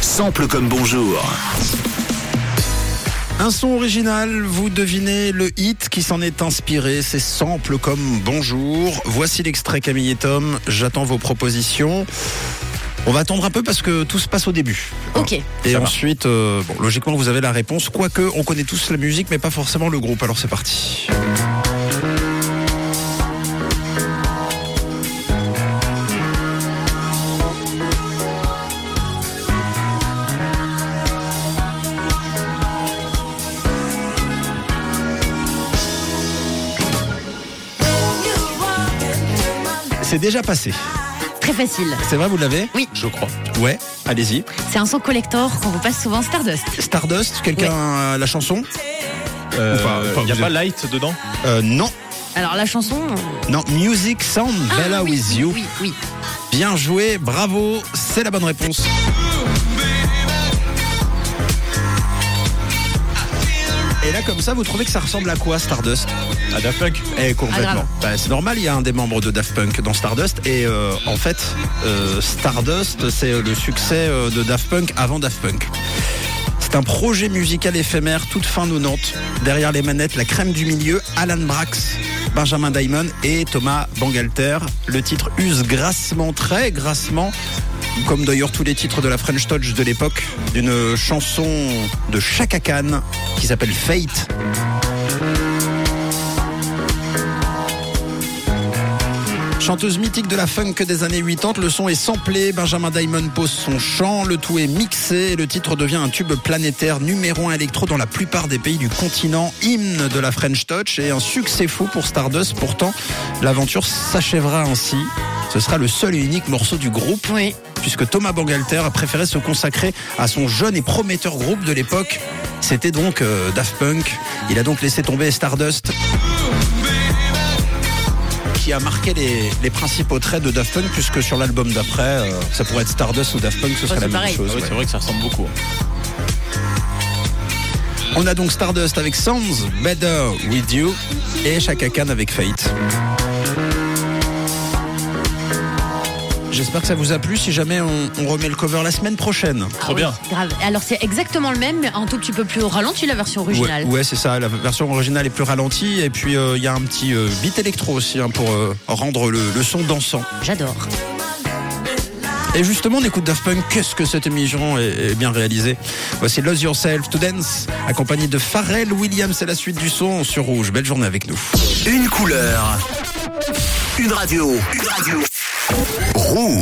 Sample comme bonjour. Un son original, vous devinez le hit qui s'en est inspiré, c'est sample comme bonjour. Voici l'extrait Camille et Tom, j'attends vos propositions. On va attendre un peu parce que tout se passe au début. Ok. Et ensuite, euh, bon, logiquement, vous avez la réponse. Quoique, on connaît tous la musique, mais pas forcément le groupe. Alors c'est parti. C'est déjà passé. Très facile. C'est vrai, vous l'avez Oui. Je crois. Ouais, allez-y. C'est un son collector qu'on vous passe souvent Stardust. Stardust, quelqu'un a la chanson Euh, enfin, Il n'y a vous pas êtes- Light dedans euh, Non, Alors la chanson. non. Music Sound Ah, Bella oui, with oui, You. Oui, oui. Bien joué, bravo, c'est la bonne réponse. Comme ça, vous trouvez que ça ressemble à quoi, Stardust À Daft Punk Eh, Ah, complètement. grave. Bah, c'est normal, il y a un des membres de Daft Punk dans Stardust. Et euh, en fait, euh, Stardust, c'est le succès euh, de Daft Punk avant Daft Punk. C'est un projet musical éphémère, toute fin 90. Derrière les manettes, la crème du milieu, Alan Brax, Benjamin Diamond et Thomas Bangalter. Le titre use grassement, très grassement, comme d'ailleurs tous les titres de la French Touch de l'époque, d'une chanson de Chaka Khan qui s'appelle Fate. Chanteuse mythique de la funk des années 80, le son est samplé, Benjamin Diamond pose son chant, le tout est mixé et le titre devient un tube planétaire numéro 1 électro dans la plupart des pays du continent, hymne de la French Touch et un succès fou pour Stardust. Pourtant, l'aventure s'achèvera ainsi. Ce sera le seul et unique morceau du groupe Oui. Puisque Thomas Bangalter a préféré se consacrer à son jeune et prometteur groupe de l'époque. C'était donc euh, Daft Punk. Il a donc laissé tomber Stardust qui a marqué les, les principaux traits de Daft Punk puisque sur l'album d'après, euh, ça pourrait être Stardust ou Daft Punk, ce serait la même chose. Ah oui, ouais. C'est vrai que ça ressemble beaucoup. On a donc Stardust avec Sounds Better With You et Chaka Khan avec Fate. J'espère que ça vous a plu. Si jamais on, on remet le cover la semaine prochaine. Trop Ah bien. oui, grave. Alors c'est exactement le même, mais un tout petit peu plus ralenti la version originale. Ouais, ouais, c'est ça. La version originale est plus ralentie et puis euh, il y a un petit euh, beat électro aussi hein, pour euh, rendre le, le son dansant. J'adore. Et justement, on écoute Daft Punk. Qu'est-ce que cette émission est, est bien réalisée Voici Lose Yourself to Dance, accompagné de Pharrell Williams. C'est la suite du son sur Rouge. Belle journée avec nous. Une couleur. Une radio. Une radio. Rouge.